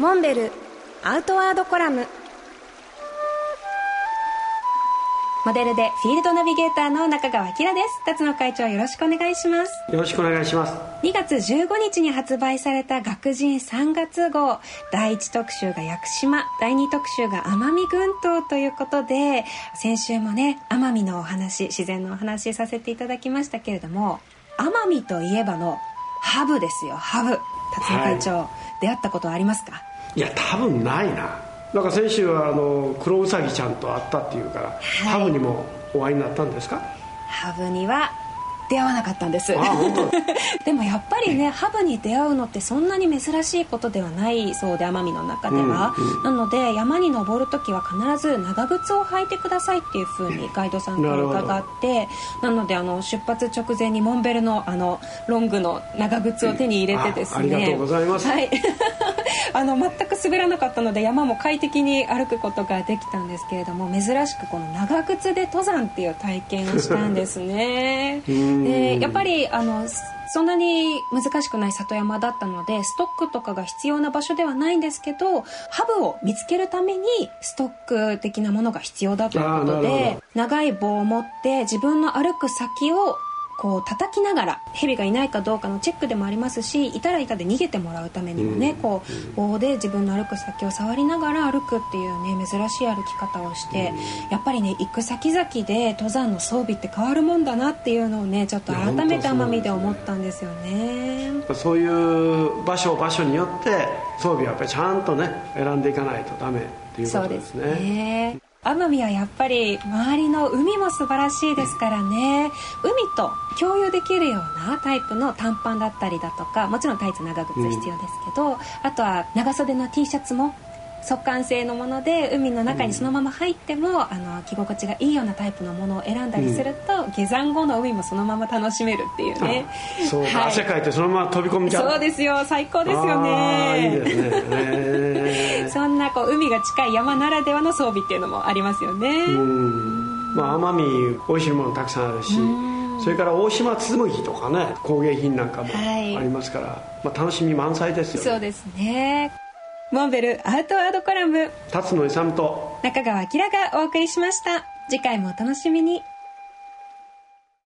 モンベルアウトワードコラム。モデルでフィールドナビゲーターの中川明です。辰野会長よろしくお願いします。よろしくお願いします。2月15日に発売された学人3月号。第1特集が屋久島。第2特集が奄美群島ということで先週もね奄美のお話自然のお話させていただきましたけれども奄美といえばのハブですよ。ハブ。辰野会長、はい、出会ったことありますか？いや多分ないな。なんか先週はあのクロウサギちゃんと会ったっていうから、はい、ハブにもお会いになったんですか？ハブには出会わなかったんです。でもやっぱりねハブに出会うのってそんなに珍しいことではないそうで奄美の中では、うんうん、なので山に登る時は必ず長靴を履いてくださいっていうふうにガイドさんから伺ってなのであの出発直前にモンベルのあのロングの長靴を手に入れてですね、ありがとうございます、はい あの全く滑らなかったので山も快適に歩くことができたんですけれども珍しくこの長靴で登山っていう体験をしたんですね。でやっぱりあのそんなに難しくない里山だったのでストックとかが必要な場所ではないんですけどハブを見つけるためにストック的なものが必要だということで長い棒を持って自分の歩く先をこう叩きながら蛇がいないかどうかのチェックでもありますしいたらいたで逃げてもらうためにもね、うん、こう棒で自分の歩く先を触りながら歩くっていうね珍しい歩き方をして、うん、やっぱりね行く先々で登山の装備って変わるもんだなっていうのをねちょっと改めて奄美で思ったんですよね。そういう場所場所によって装備はやっぱりちゃんとね選んでいかないとダメっていうことですね。そうですね奄美はやっぱり周りの海も素晴らしいですからね。海と共有できるようなタイプの短パンだったりだとかもちろんタイツ長靴必要ですけど、うん、あとは長袖の T シャツも速乾性のもので海の中にそのまま入っても、うん、あの着心地がいいようなタイプのものを選んだりすると、うん、下山後の海もそのまま楽しめるっていうね。そう、はい、汗かいてそのまま飛び込みちゃう。そうですよ。最高ですよね。いいですねそんなこう海が近い山ならではの装備っていうのもありますよね。まあ奄美美味しいものたくさんあるしそれから大島紬とかね工芸品なんかもありますから、はい、まあ、楽しみ満載ですよね。そうですね。モンベルアウトワードコラム。辰野勇と中川明がお送りしました。次回もお楽しみに